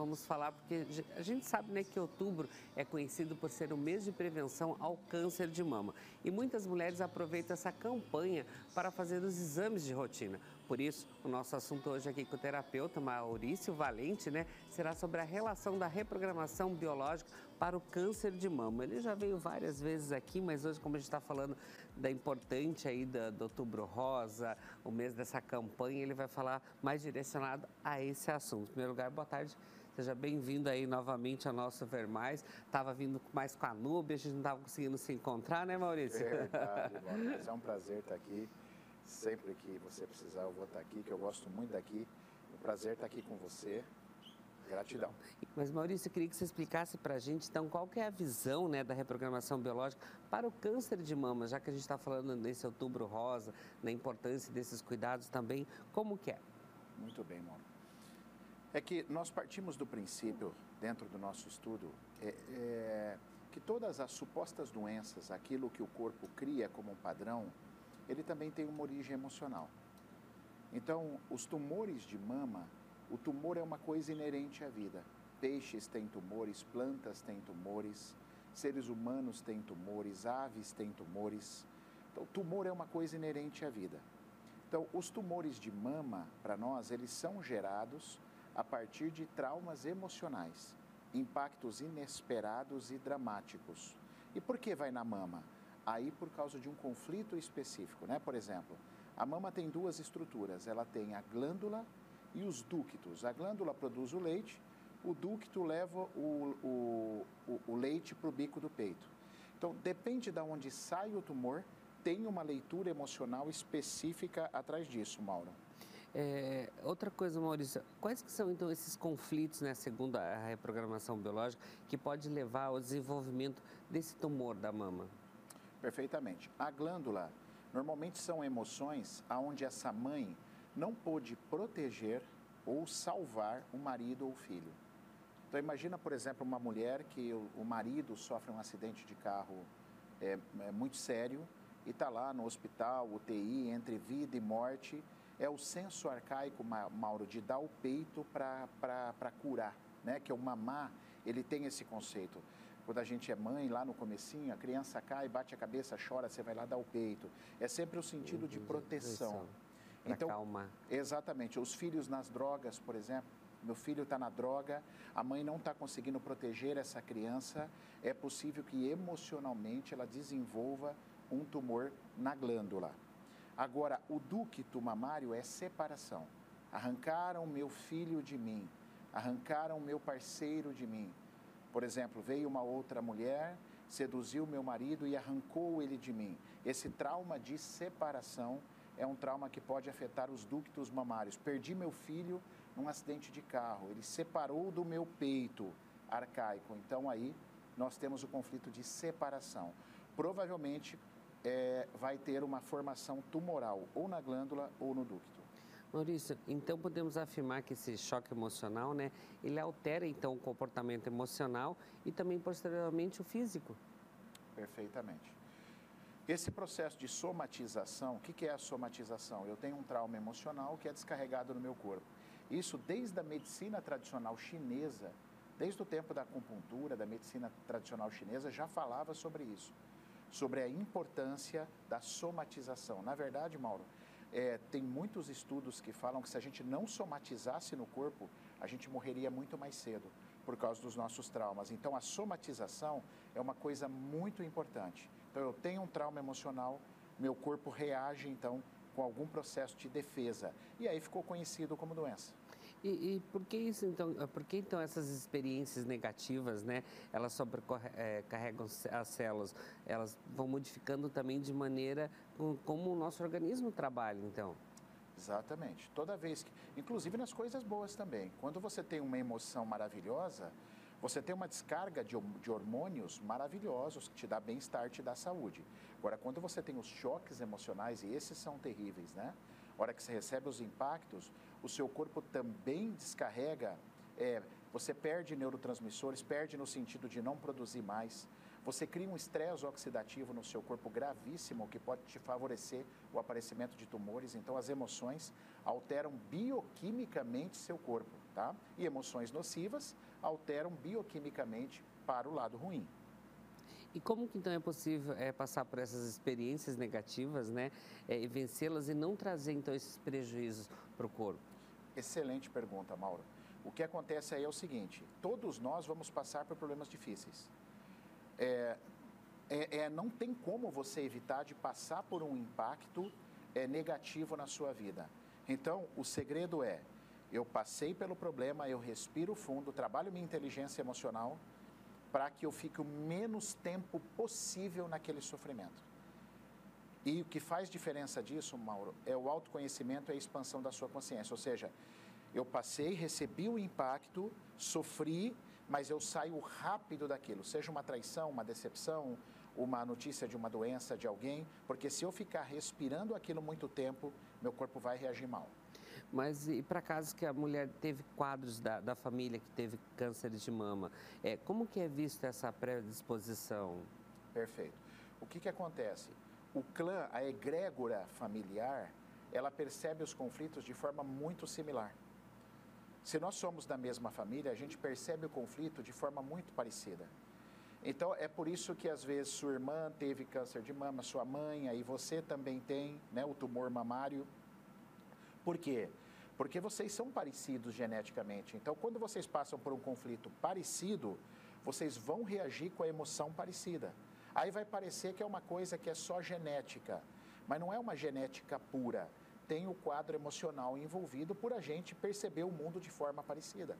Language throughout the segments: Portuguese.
vamos falar, porque a gente sabe né, que outubro é conhecido por ser o mês de prevenção ao câncer de mama. E muitas mulheres aproveitam essa campanha para fazer os exames de rotina. Por isso, o nosso assunto hoje aqui com o terapeuta Maurício Valente, né, será sobre a relação da reprogramação biológica para o câncer de mama. Ele já veio várias vezes aqui, mas hoje, como a gente está falando da importante aí do, Outubro Rosa, o mês dessa campanha, ele vai falar mais direcionado a esse assunto. Em primeiro lugar, boa tarde. Seja bem-vindo aí novamente ao nosso Ver Mais. Estava vindo mais com a Nube, a gente não estava conseguindo se encontrar, né, Maurício? É verdade, Maurício. É um prazer estar aqui. Sempre que você precisar, eu vou estar aqui, que eu gosto muito daqui. É um prazer estar aqui com você. Gratidão. Mas, Maurício, eu queria que você explicasse para a gente, então, qual que é a visão né, da reprogramação biológica para o câncer de mama, já que a gente está falando nesse outubro rosa, na importância desses cuidados também, como que é? Muito bem, Mauro. É que nós partimos do princípio, dentro do nosso estudo, é, é, que todas as supostas doenças, aquilo que o corpo cria como um padrão, ele também tem uma origem emocional. Então, os tumores de mama, o tumor é uma coisa inerente à vida. Peixes têm tumores, plantas têm tumores, seres humanos têm tumores, aves têm tumores. Então, tumor é uma coisa inerente à vida. Então, os tumores de mama, para nós, eles são gerados a partir de traumas emocionais, impactos inesperados e dramáticos. E por que vai na mama? Aí por causa de um conflito específico, né? Por exemplo, a mama tem duas estruturas, ela tem a glândula e os ductos. A glândula produz o leite, o ducto leva o, o, o, leite para o bico do peito. Então, depende de onde sai o tumor, tem uma leitura emocional específica atrás disso, Mauro. É, outra coisa, Maurício, quais que são então esses conflitos, né, segundo a reprogramação biológica, que pode levar ao desenvolvimento desse tumor da mama? Perfeitamente. A glândula, normalmente são emoções aonde essa mãe não pôde proteger ou salvar o marido ou o filho. Então imagina, por exemplo, uma mulher que o, marido sofre um acidente de carro é, é muito sério e está lá no hospital, UTI, entre vida e morte. É o senso arcaico, Mauro, de dar o peito para curar, né? que é o mamar, ele tem esse conceito. Quando a gente é mãe, lá no comecinho, a criança cai, bate a cabeça, chora, você vai lá dar o peito. É sempre o sentido de proteção. Então, acalmar. Exatamente. Os filhos nas drogas, por exemplo, meu filho está na droga, a mãe não está conseguindo proteger essa criança, é possível que emocionalmente ela desenvolva um tumor na glândula. Agora, o ducto mamário é separação. Arrancaram meu filho de mim, arrancaram meu parceiro de mim. Por exemplo, veio uma outra mulher, seduziu meu marido e arrancou ele de mim. Esse trauma de separação é um trauma que pode afetar os ductos mamários. Perdi meu filho num acidente de carro, ele separou do meu peito arcaico. Então aí nós temos o conflito de separação. Provavelmente é, vai ter uma formação tumoral ou na glândula ou no ducto. Maurício, então podemos afirmar que esse choque emocional, né, ele altera então o comportamento emocional e também posteriormente o físico? Perfeitamente. Esse processo de somatização, o que é a somatização? Eu tenho um trauma emocional que é descarregado no meu corpo. Isso desde a medicina tradicional chinesa, desde o tempo da acupuntura, da medicina tradicional chinesa, já falava sobre isso, sobre a importância da somatização. Na verdade, Mauro, é, tem muitos estudos que falam que se a gente não somatizasse no corpo, a gente morreria muito mais cedo por causa dos nossos traumas. Então, a somatização é uma coisa muito importante. Então, eu tenho um trauma emocional, meu corpo reage, então, com algum processo de defesa. E aí ficou conhecido como doença. E, e, por que isso então? Por que então essas experiências negativas, né? Elas sobrecarregam é, as células, elas vão modificando também de maneira como o nosso organismo trabalha, então. Exatamente. Toda vez que, inclusive nas coisas boas também. Quando você tem uma emoção maravilhosa, você tem uma descarga de, de hormônios maravilhosos que te dá bem-estar, te dá saúde. Agora, quando você tem os choques emocionais, e esses são terríveis, né? A hora que você recebe os impactos, o seu corpo também descarrega, é, você perde neurotransmissores, perde no sentido de não produzir mais. Você cria um estresse oxidativo no seu corpo gravíssimo que pode te favorecer o aparecimento de tumores. Então, as emoções alteram bioquimicamente seu corpo. Tá? E emoções nocivas alteram bioquimicamente para o lado ruim. E como que então é possível é, passar por essas experiências negativas, né, é, e vencê-las e não trazer então esses prejuízos para o corpo? Excelente pergunta, Mauro. O que acontece aí é o seguinte: todos nós vamos passar por problemas difíceis. É, é, é não tem como você evitar de passar por um impacto é, negativo na sua vida. Então, o segredo é: eu passei pelo problema, eu respiro fundo, trabalho minha inteligência emocional para que eu fique o menos tempo possível naquele sofrimento. E o que faz diferença disso, Mauro, é o autoconhecimento e a expansão da sua consciência. Ou seja, eu passei, recebi o impacto, sofri, mas eu saio rápido daquilo, seja uma traição, uma decepção, uma notícia de uma doença de alguém, porque se eu ficar respirando aquilo muito tempo, meu corpo vai reagir mal. Mas e para casos que a mulher teve quadros da, da família que teve câncer de mama, é, como que é vista essa predisposição? Perfeito. O que, que acontece? O clã, a egrégora familiar, ela percebe os conflitos de forma muito similar. Se nós somos da mesma família, a gente percebe o conflito de forma muito parecida. Então, é por isso que às vezes sua irmã teve câncer de mama, sua mãe, aí você também tem né, o tumor mamário. Por quê? Porque vocês são parecidos geneticamente. Então, quando vocês passam por um conflito parecido, vocês vão reagir com a emoção parecida. Aí vai parecer que é uma coisa que é só genética, mas não é uma genética pura. Tem o quadro emocional envolvido por a gente perceber o mundo de forma parecida.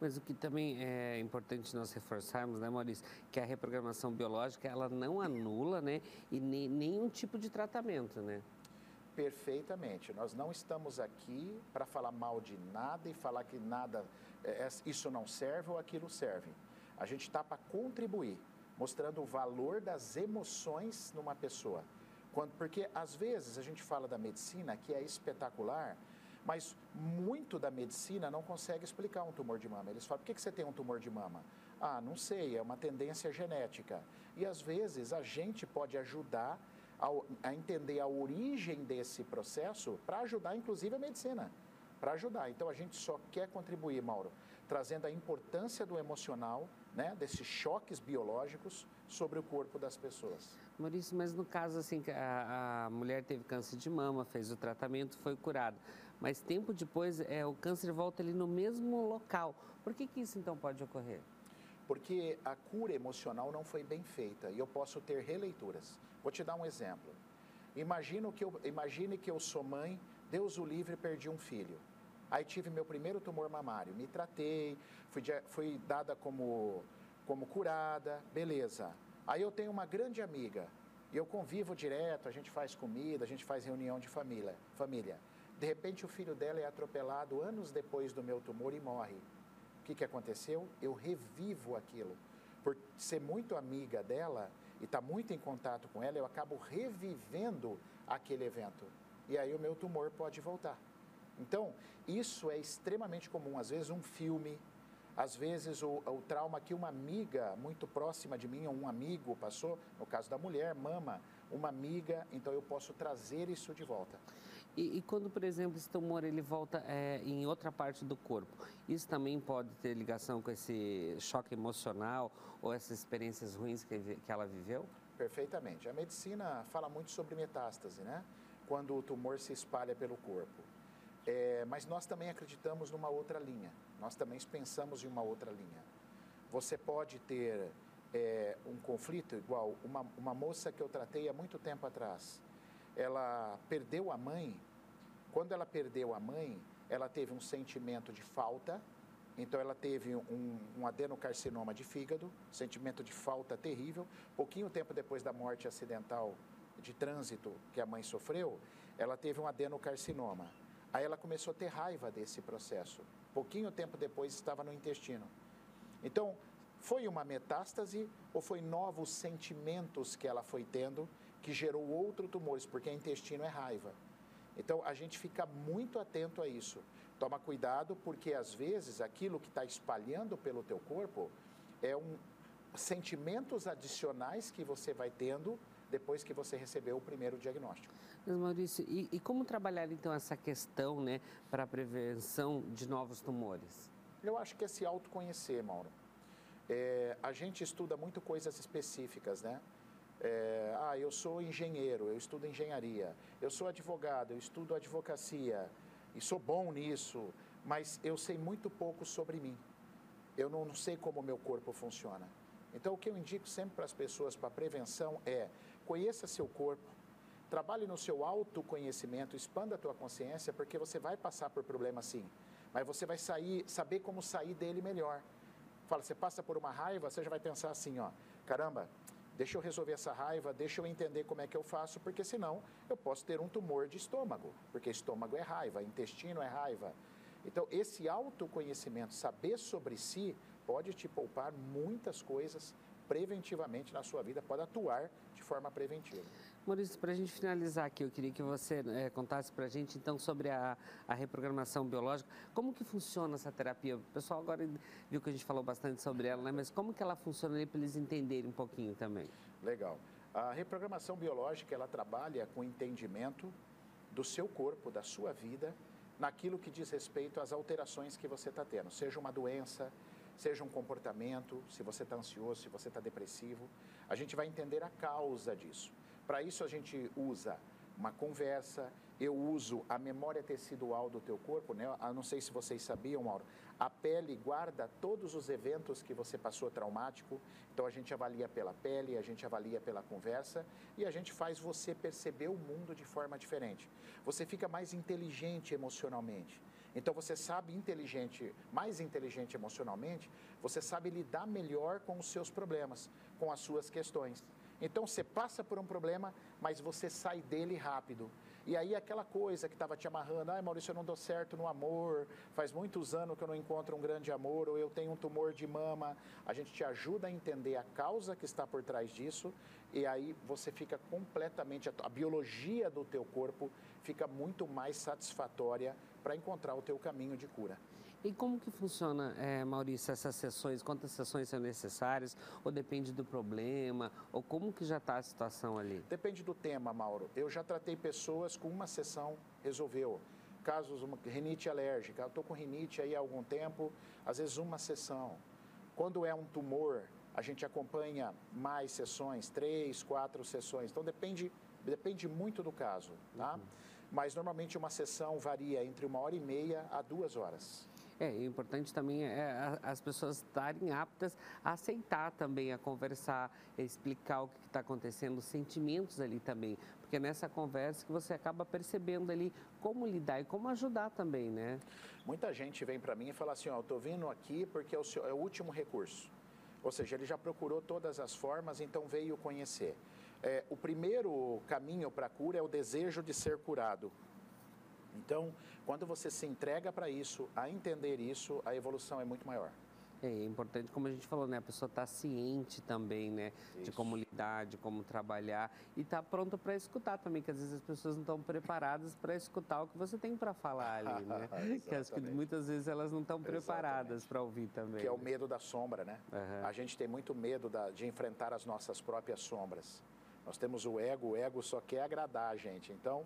Mas o que também é importante nós reforçarmos, né, Maurício, que a reprogramação biológica ela não anula, né, e nem, nenhum tipo de tratamento, né? Perfeitamente. Nós não estamos aqui para falar mal de nada e falar que nada, é, é, isso não serve ou aquilo serve. A gente está para contribuir, mostrando o valor das emoções numa pessoa. Quando, porque às vezes a gente fala da medicina que é espetacular, mas muito da medicina não consegue explicar um tumor de mama. Eles falam: por que, que você tem um tumor de mama? Ah, não sei, é uma tendência genética. E às vezes a gente pode ajudar a, a entender a origem desse processo para ajudar, inclusive, a medicina. Para ajudar. Então, a gente só quer contribuir, Mauro, trazendo a importância do emocional, né, desses choques biológicos sobre o corpo das pessoas. Maurício, mas no caso assim, a, a mulher teve câncer de mama, fez o tratamento, foi curada, mas tempo depois é, o câncer volta ali no mesmo local. Por que, que isso então pode ocorrer? Porque a cura emocional não foi bem feita e eu posso ter releituras. Vou te dar um exemplo. Imagino que eu, imagine que eu sou mãe, Deus o livre, perdi um filho. Aí tive meu primeiro tumor mamário, me tratei, fui, fui dada como, como curada, beleza. Aí eu tenho uma grande amiga, e eu convivo direto, a gente faz comida, a gente faz reunião de família. família. De repente o filho dela é atropelado anos depois do meu tumor e morre. O que, que aconteceu? Eu revivo aquilo. Por ser muito amiga dela, e está muito em contato com ela, eu acabo revivendo aquele evento. E aí o meu tumor pode voltar. Então, isso é extremamente comum. Às vezes, um filme, às vezes, o, o trauma que uma amiga muito próxima de mim, ou um amigo passou, no caso da mulher, mama, uma amiga, então eu posso trazer isso de volta. E, e, quando, por exemplo, esse tumor ele volta é, em outra parte do corpo, isso também pode ter ligação com esse choque emocional ou essas experiências ruins que, que ela viveu? Perfeitamente. A medicina fala muito sobre metástase, né? Quando o tumor se espalha pelo corpo. É, mas nós também acreditamos numa outra linha. Nós também pensamos em uma outra linha. Você pode ter é, um conflito igual uma, uma moça que eu tratei há muito tempo atrás ela perdeu a mãe. Quando ela perdeu a mãe, ela teve um sentimento de falta, então ela teve um, um adenocarcinoma de fígado, sentimento de falta terrível. Pouquinho tempo depois da morte acidental de trânsito que a mãe sofreu, ela teve um adenocarcinoma. Aí ela começou a ter raiva desse processo. Pouquinho tempo depois estava no intestino. Então, foi uma metástase ou foi novos sentimentos que ela foi tendo que gerou outros tumores, porque intestino é raiva. Então a gente fica muito atento a isso. Toma cuidado, porque às vezes aquilo que está espalhando pelo teu corpo é um sentimentos adicionais que você vai tendo depois que você recebeu o primeiro diagnóstico. Mas, Maurício, e, e como trabalhar então essa questão né, para a prevenção de novos tumores? Eu acho que é se autoconhecer, Mauro. É, a gente estuda muito coisas específicas, né? É, ah, eu sou engenheiro, eu estudo engenharia. Eu sou advogado, eu estudo advocacia e sou bom nisso, mas eu sei muito pouco sobre mim. Eu não, não sei como o meu corpo funciona. Então, o que eu indico sempre para as pessoas para prevenção é conheça seu corpo, trabalhe no seu autoconhecimento, expanda a tua consciência, porque você vai passar por problemas sim, mas você vai sair, saber como sair dele melhor. Fala, você passa por uma raiva, você já vai pensar assim, ó, caramba, deixa eu resolver essa raiva, deixa eu entender como é que eu faço, porque senão eu posso ter um tumor de estômago, porque estômago é raiva, intestino é raiva. Então, esse autoconhecimento, saber sobre si, pode te poupar muitas coisas preventivamente na sua vida, pode atuar de forma preventiva. Maurício, para a gente finalizar aqui, eu queria que você é, contasse para a gente então sobre a, a, reprogramação biológica. Como que funciona essa terapia? O pessoal agora viu que a gente falou bastante sobre ela, né? mas como que ela funciona ali para eles entenderem um pouquinho também? Legal. A reprogramação biológica, ela trabalha com o entendimento do seu corpo, da sua vida, naquilo que diz respeito às alterações que você está tendo, seja uma doença, seja um comportamento, se você está ansioso, se você está depressivo, a gente vai entender a causa disso. Para isso a gente usa uma conversa, eu uso a memória tecidual do teu corpo, né? Eu não sei se vocês sabiam, Mauro, a pele guarda todos os eventos que você passou traumático, então a gente avalia pela pele, a gente avalia pela conversa e a gente faz você perceber o mundo de forma diferente. Você fica mais inteligente emocionalmente. Então você sabe inteligente, mais inteligente emocionalmente, você sabe lidar melhor com os seus problemas, com as suas questões. Então você passa por um problema, mas você sai dele rápido. E aí aquela coisa que estava te amarrando, ai Maurício, eu não dou certo no amor, faz muitos anos que eu não encontro um grande amor, ou eu tenho um tumor de mama. A gente te ajuda a entender a causa que está por trás disso, e aí você fica completamente, a biologia do teu corpo fica muito mais satisfatória para encontrar o teu caminho de cura. E como que funciona, é, Maurício, essas sessões? Quantas sessões são necessárias? Ou depende do problema? Ou como que já está a situação ali? Depende do tema, Mauro. Eu já tratei pessoas com uma sessão, resolveu. Casos, uma rinite alérgica. Eu estou com rinite aí há algum tempo, às vezes uma sessão. Quando é um tumor, a gente acompanha mais sessões, três, quatro sessões. Então depende, depende muito do caso, tá? Uhum. Mas normalmente uma sessão varia entre uma hora e meia a duas horas. É, o importante também é as pessoas estarem aptas a aceitar também, a conversar, a explicar o que está acontecendo, os sentimentos ali também. Porque é nessa conversa que você acaba percebendo ali como lidar e como ajudar também, né? Muita gente vem para mim e fala assim, ó, eu estou vindo aqui porque é o, seu, é o último recurso. Ou seja, ele já procurou todas as formas, então veio conhecer. É, o primeiro caminho para a cura é o desejo de ser curado. Então, quando você se entrega para isso, a entender isso, a evolução é muito maior. É importante, como a gente falou, né? A pessoa está ciente também, né? Isso. De como lidar, de como trabalhar e está pronta para escutar também, que às vezes as pessoas não estão preparadas para escutar o que você tem para falar ali, né? que acho que muitas vezes elas não estão preparadas para ouvir também. Que é o né? medo da sombra, né? Uhum. A gente tem muito medo da, de enfrentar as nossas próprias sombras. Nós temos o ego, o ego só quer agradar a gente. Então,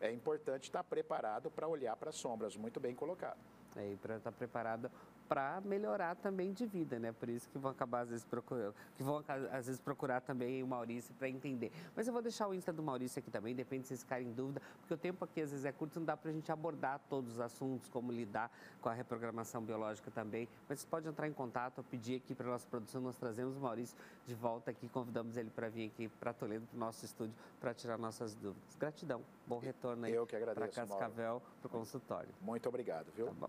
é importante estar preparado para olhar para as sombras, muito bem colocado. É, e para estar preparado para melhorar também de vida, né? Por isso que vão acabar às vezes procurando, que vão às vezes procurar também o Maurício para entender. Mas eu vou deixar o Insta do Maurício aqui também, depende se vocês ficarem em dúvida, porque o tempo aqui às vezes é curto, não dá para a gente abordar todos os assuntos, como lidar com a reprogramação biológica também. Mas você pode entrar em contato, ou pedir aqui para a nossa produção, nós trazemos o Maurício de volta aqui, convidamos ele para vir aqui para Toledo, para o nosso estúdio, para tirar nossas dúvidas. Gratidão, bom retorno aí para Cascavel, para o consultório. Muito obrigado, viu? Tá bom.